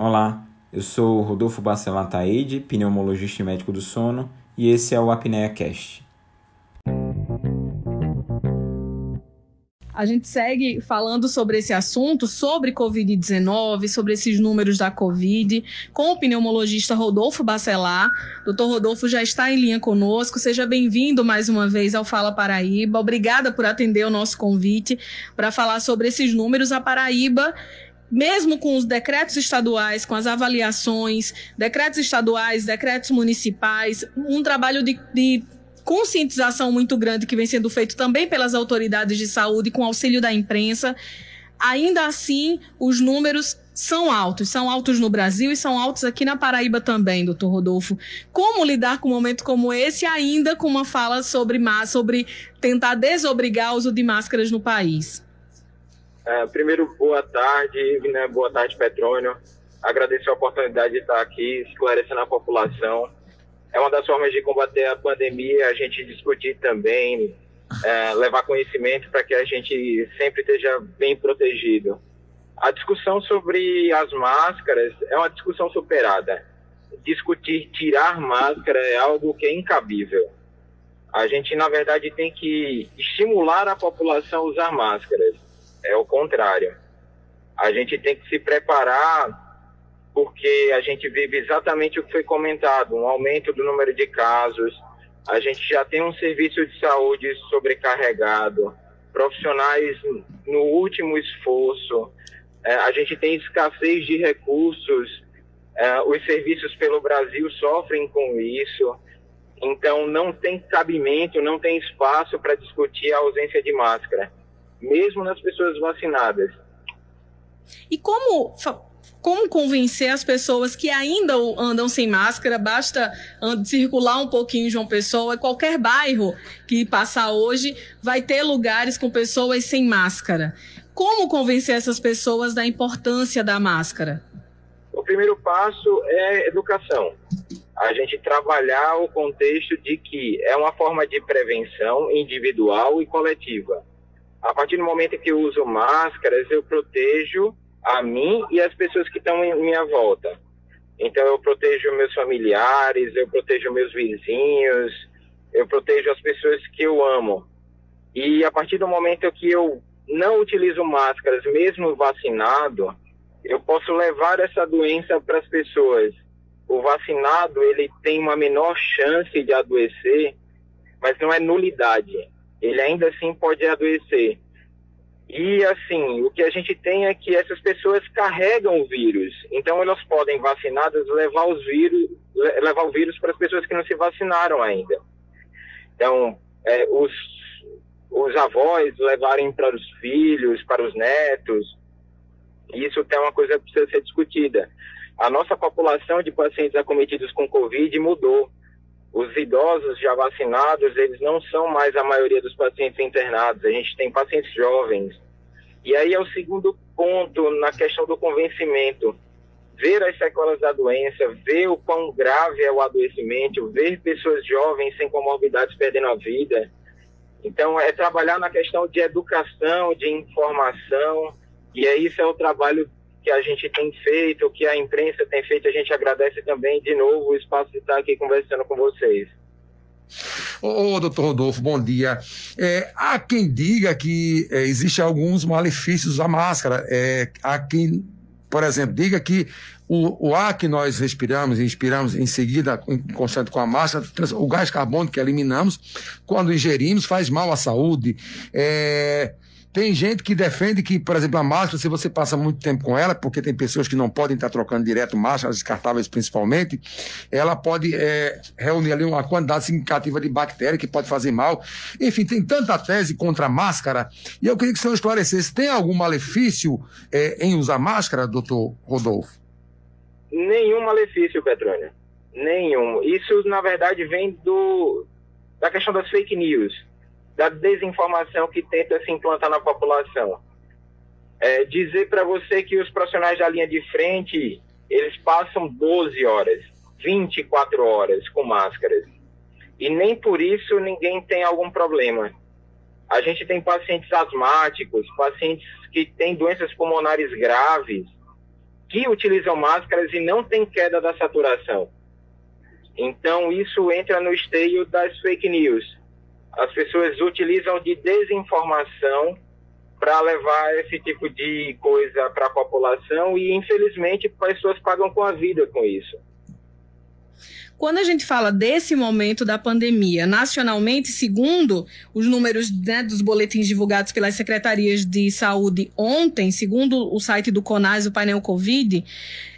Olá, eu sou Rodolfo Bacelar Taide, pneumologista e médico do sono, e esse é o Apnea Cast. A gente segue falando sobre esse assunto, sobre Covid-19, sobre esses números da Covid, com o pneumologista Rodolfo Bacelar. Doutor Rodolfo já está em linha conosco. Seja bem-vindo mais uma vez ao Fala Paraíba. Obrigada por atender o nosso convite para falar sobre esses números. A Paraíba mesmo com os decretos estaduais, com as avaliações, decretos estaduais, decretos municipais, um trabalho de, de conscientização muito grande que vem sendo feito também pelas autoridades de saúde, com auxílio da imprensa. Ainda assim, os números são altos, são altos no Brasil e são altos aqui na Paraíba também, doutor Rodolfo. Como lidar com um momento como esse, ainda com uma fala sobre, sobre tentar desobrigar o uso de máscaras no país? É, primeiro, boa tarde, né? boa tarde, Petrônio. Agradeço a oportunidade de estar aqui esclarecendo a população. É uma das formas de combater a pandemia, a gente discutir também, é, levar conhecimento para que a gente sempre esteja bem protegido. A discussão sobre as máscaras é uma discussão superada. Discutir tirar máscara é algo que é incabível. A gente, na verdade, tem que estimular a população a usar máscaras é o contrário. A gente tem que se preparar porque a gente vive exatamente o que foi comentado, um aumento do número de casos, a gente já tem um serviço de saúde sobrecarregado, profissionais no último esforço, é, a gente tem escassez de recursos, é, os serviços pelo Brasil sofrem com isso, então não tem cabimento, não tem espaço para discutir a ausência de máscara mesmo nas pessoas vacinadas. E como como convencer as pessoas que ainda andam sem máscara, basta circular um pouquinho João Pessoa, qualquer bairro que passar hoje vai ter lugares com pessoas sem máscara. Como convencer essas pessoas da importância da máscara? O primeiro passo é educação. A gente trabalhar o contexto de que é uma forma de prevenção individual e coletiva. A partir do momento que eu uso máscaras, eu protejo a mim e as pessoas que estão em minha volta. Então, eu protejo meus familiares, eu protejo meus vizinhos, eu protejo as pessoas que eu amo. E a partir do momento que eu não utilizo máscaras, mesmo vacinado, eu posso levar essa doença para as pessoas. O vacinado, ele tem uma menor chance de adoecer, mas não é nulidade ele ainda assim pode adoecer. E assim, o que a gente tem é que essas pessoas carregam o vírus. Então elas podem vacinadas levar os vírus, levar o vírus para as pessoas que não se vacinaram ainda. Então, é, os, os avós levarem para os filhos, para os netos. Isso é uma coisa que precisa ser discutida. A nossa população de pacientes acometidos com Covid mudou os idosos já vacinados, eles não são mais a maioria dos pacientes internados. A gente tem pacientes jovens. E aí é o segundo ponto na questão do convencimento. Ver as sequelas da doença, ver o quão grave é o adoecimento, ver pessoas jovens sem comorbidades perdendo a vida. Então, é trabalhar na questão de educação, de informação, e é isso é o trabalho que a gente tem feito, que a imprensa tem feito, a gente agradece também de novo o espaço de estar aqui conversando com vocês. Ô, ô doutor Rodolfo, bom dia. É, há quem diga que é, existe alguns malefícios da máscara. É, há quem, por exemplo, diga que o, o, ar que nós respiramos e inspiramos em seguida, constante com a máscara, o gás carbônico que eliminamos, quando ingerimos, faz mal à saúde. É, tem gente que defende que, por exemplo, a máscara, se você passa muito tempo com ela, porque tem pessoas que não podem estar trocando direto máscaras descartáveis principalmente, ela pode é, reunir ali uma quantidade significativa de bactéria que pode fazer mal. Enfim, tem tanta tese contra a máscara. E eu queria que o senhor esclarecesse: tem algum malefício é, em usar máscara, doutor Rodolfo? Nenhum malefício, Petrônio. Nenhum. Isso, na verdade, vem do, da questão das fake news da desinformação que tenta se implantar na população. É, dizer para você que os profissionais da linha de frente, eles passam 12 horas, 24 horas com máscaras. E nem por isso ninguém tem algum problema. A gente tem pacientes asmáticos, pacientes que têm doenças pulmonares graves, que utilizam máscaras e não tem queda da saturação. Então, isso entra no esteio das fake news. As pessoas utilizam de desinformação para levar esse tipo de coisa para a população e, infelizmente, pessoas pagam com a vida com isso. Quando a gente fala desse momento da pandemia, nacionalmente, segundo os números né, dos boletins divulgados pelas secretarias de saúde ontem, segundo o site do CONAS, o painel Covid,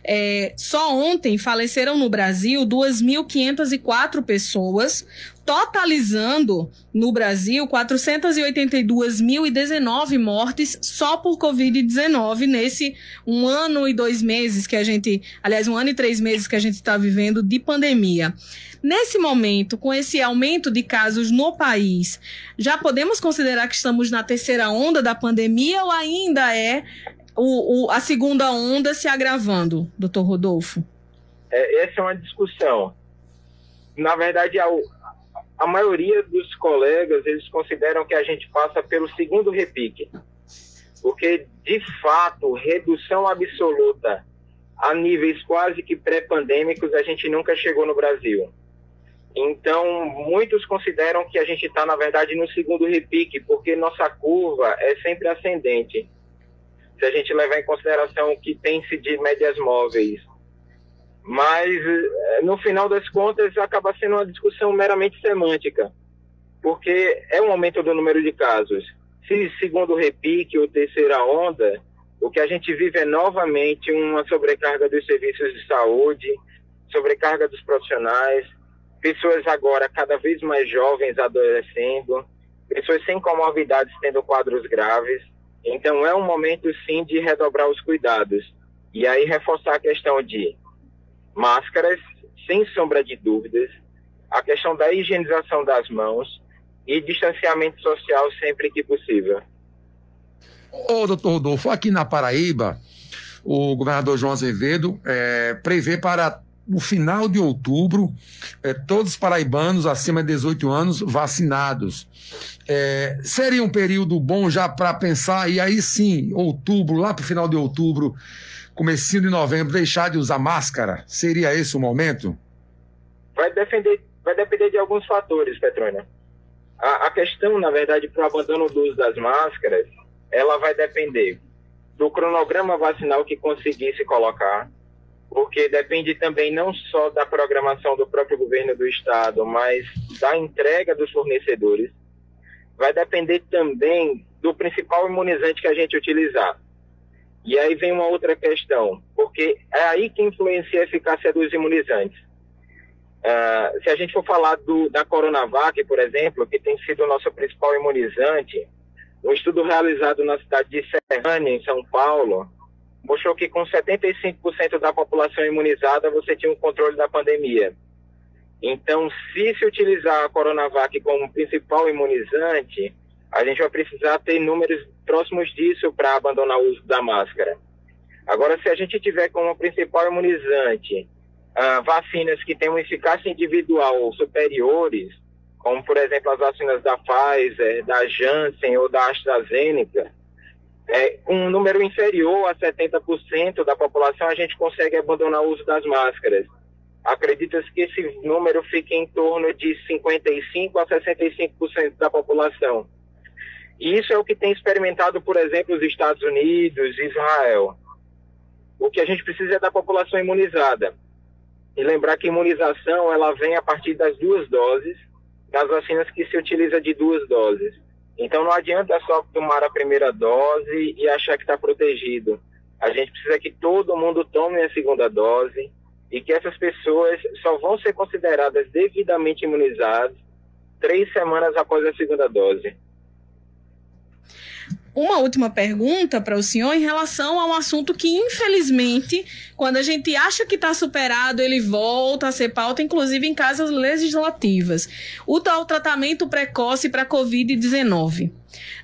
é, só ontem faleceram no Brasil 2.504 pessoas, totalizando no Brasil 482.019 mortes só por Covid-19 nesse um ano e dois meses que a gente, aliás, um ano e três meses que a gente está vivendo de pandemia. Nesse momento, com esse aumento de casos no país, já podemos considerar que estamos na terceira onda da pandemia ou ainda é o, o, a segunda onda se agravando, doutor Rodolfo? É, essa é uma discussão. Na verdade, a, a maioria dos colegas, eles consideram que a gente passa pelo segundo repique. Porque, de fato, redução absoluta a níveis quase que pré-pandêmicos a gente nunca chegou no Brasil. Então, muitos consideram que a gente está, na verdade, no segundo repique, porque nossa curva é sempre ascendente se a gente levar em consideração o que tem-se de médias móveis. Mas, eh, no final das contas, acaba sendo uma discussão meramente semântica, porque é um aumento do número de casos. Se, segundo o repique ou terceira onda, o que a gente vive é novamente uma sobrecarga dos serviços de saúde, sobrecarga dos profissionais, pessoas agora cada vez mais jovens adoecendo, pessoas sem comorbidades tendo quadros graves. Então é um momento sim de redobrar os cuidados. E aí reforçar a questão de máscaras, sem sombra de dúvidas, a questão da higienização das mãos e distanciamento social sempre que possível. Ô, doutor Rodolfo, aqui na Paraíba, o governador João Azevedo é, prevê para o final de outubro é, todos os paraibanos acima de 18 anos vacinados. É, seria um período bom já para pensar, e aí sim, outubro, lá para o final de outubro, comecinho de novembro, deixar de usar máscara? Seria esse o momento? Vai depender, vai depender de alguns fatores, Petrônia. A, a questão, na verdade, para o abandono do uso das máscaras, ela vai depender do cronograma vacinal que conseguisse colocar, porque depende também não só da programação do próprio governo do estado, mas da entrega dos fornecedores vai depender também do principal imunizante que a gente utilizar. E aí vem uma outra questão, porque é aí que influencia a eficácia dos imunizantes. Uh, se a gente for falar do, da Coronavac, por exemplo, que tem sido o nosso principal imunizante, um estudo realizado na cidade de Serrânia, em São Paulo, mostrou que com 75% da população imunizada você tinha um controle da pandemia. Então, se se utilizar a Coronavac como principal imunizante, a gente vai precisar ter números próximos disso para abandonar o uso da máscara. Agora, se a gente tiver como principal imunizante uh, vacinas que uma eficácia individual superiores, como por exemplo as vacinas da Pfizer, da Janssen ou da AstraZeneca, é, com um número inferior a 70% da população, a gente consegue abandonar o uso das máscaras. Acredita-se que esse número fique em torno de 55% a 65% da população. E isso é o que tem experimentado, por exemplo, os Estados Unidos, Israel. O que a gente precisa é da população imunizada. E lembrar que imunização ela vem a partir das duas doses, das vacinas que se utiliza de duas doses. Então não adianta só tomar a primeira dose e achar que está protegido. A gente precisa que todo mundo tome a segunda dose, e que essas pessoas só vão ser consideradas devidamente imunizadas três semanas após a segunda dose. Uma última pergunta para o senhor em relação a um assunto que, infelizmente, quando a gente acha que está superado, ele volta a ser pauta, inclusive em casas legislativas. O tal tratamento precoce para a Covid-19.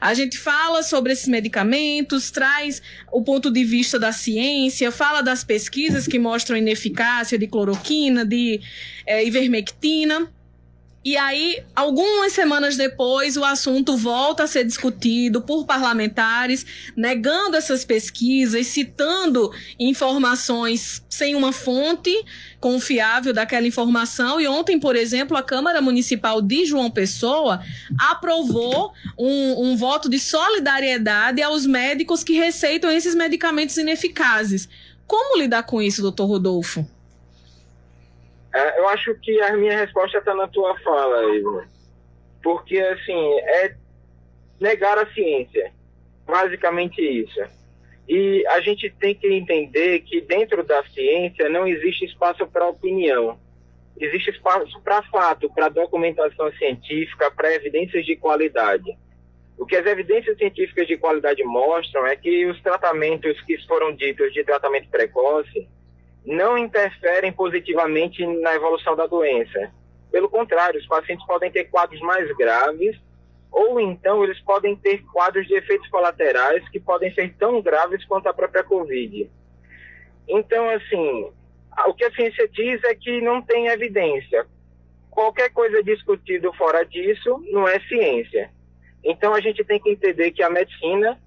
A gente fala sobre esses medicamentos, traz o ponto de vista da ciência, fala das pesquisas que mostram ineficácia de cloroquina, de é, ivermectina. E aí, algumas semanas depois, o assunto volta a ser discutido por parlamentares, negando essas pesquisas, citando informações sem uma fonte confiável daquela informação. E ontem, por exemplo, a Câmara Municipal de João Pessoa aprovou um, um voto de solidariedade aos médicos que receitam esses medicamentos ineficazes. Como lidar com isso, doutor Rodolfo? É, eu acho que a minha resposta está na tua fala, Ivo. Porque, assim, é negar a ciência. Basicamente isso. E a gente tem que entender que dentro da ciência não existe espaço para opinião. Existe espaço para fato, para documentação científica, para evidências de qualidade. O que as evidências científicas de qualidade mostram é que os tratamentos que foram ditos de tratamento precoce não interferem positivamente na evolução da doença. Pelo contrário, os pacientes podem ter quadros mais graves ou então eles podem ter quadros de efeitos colaterais que podem ser tão graves quanto a própria Covid. Então, assim, o que a ciência diz é que não tem evidência. Qualquer coisa discutido fora disso não é ciência. Então, a gente tem que entender que a medicina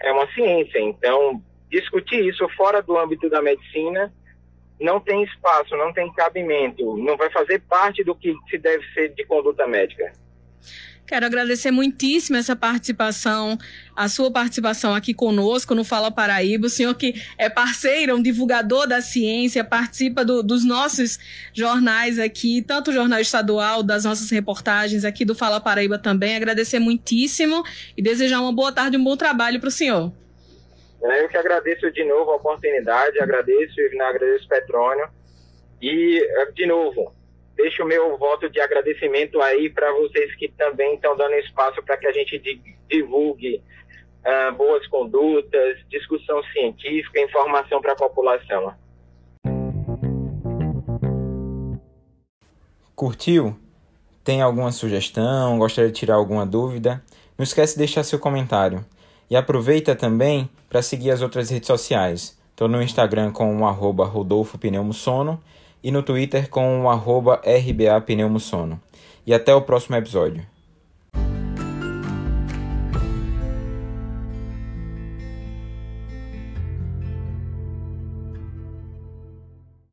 é uma ciência. Então, discutir isso fora do âmbito da medicina não tem espaço, não tem cabimento, não vai fazer parte do que se deve ser de conduta médica. Quero agradecer muitíssimo essa participação, a sua participação aqui conosco no Fala Paraíba. O senhor que é parceiro, um divulgador da ciência, participa do, dos nossos jornais aqui, tanto o Jornal Estadual, das nossas reportagens aqui do Fala Paraíba também. Agradecer muitíssimo e desejar uma boa tarde, um bom trabalho para o senhor. É, eu que agradeço de novo a oportunidade, agradeço, Ivna, agradeço Petrônio. E, é, de novo, deixo o meu voto de agradecimento aí para vocês que também estão dando espaço para que a gente divulgue uh, boas condutas, discussão científica, informação para a população. Curtiu? Tem alguma sugestão? Gostaria de tirar alguma dúvida? Não esquece de deixar seu comentário. E aproveita também para seguir as outras redes sociais. Estou no Instagram com o arroba Rodolfo Pneumosono e no Twitter com o arroba RBA Pneumosono. E até o próximo episódio.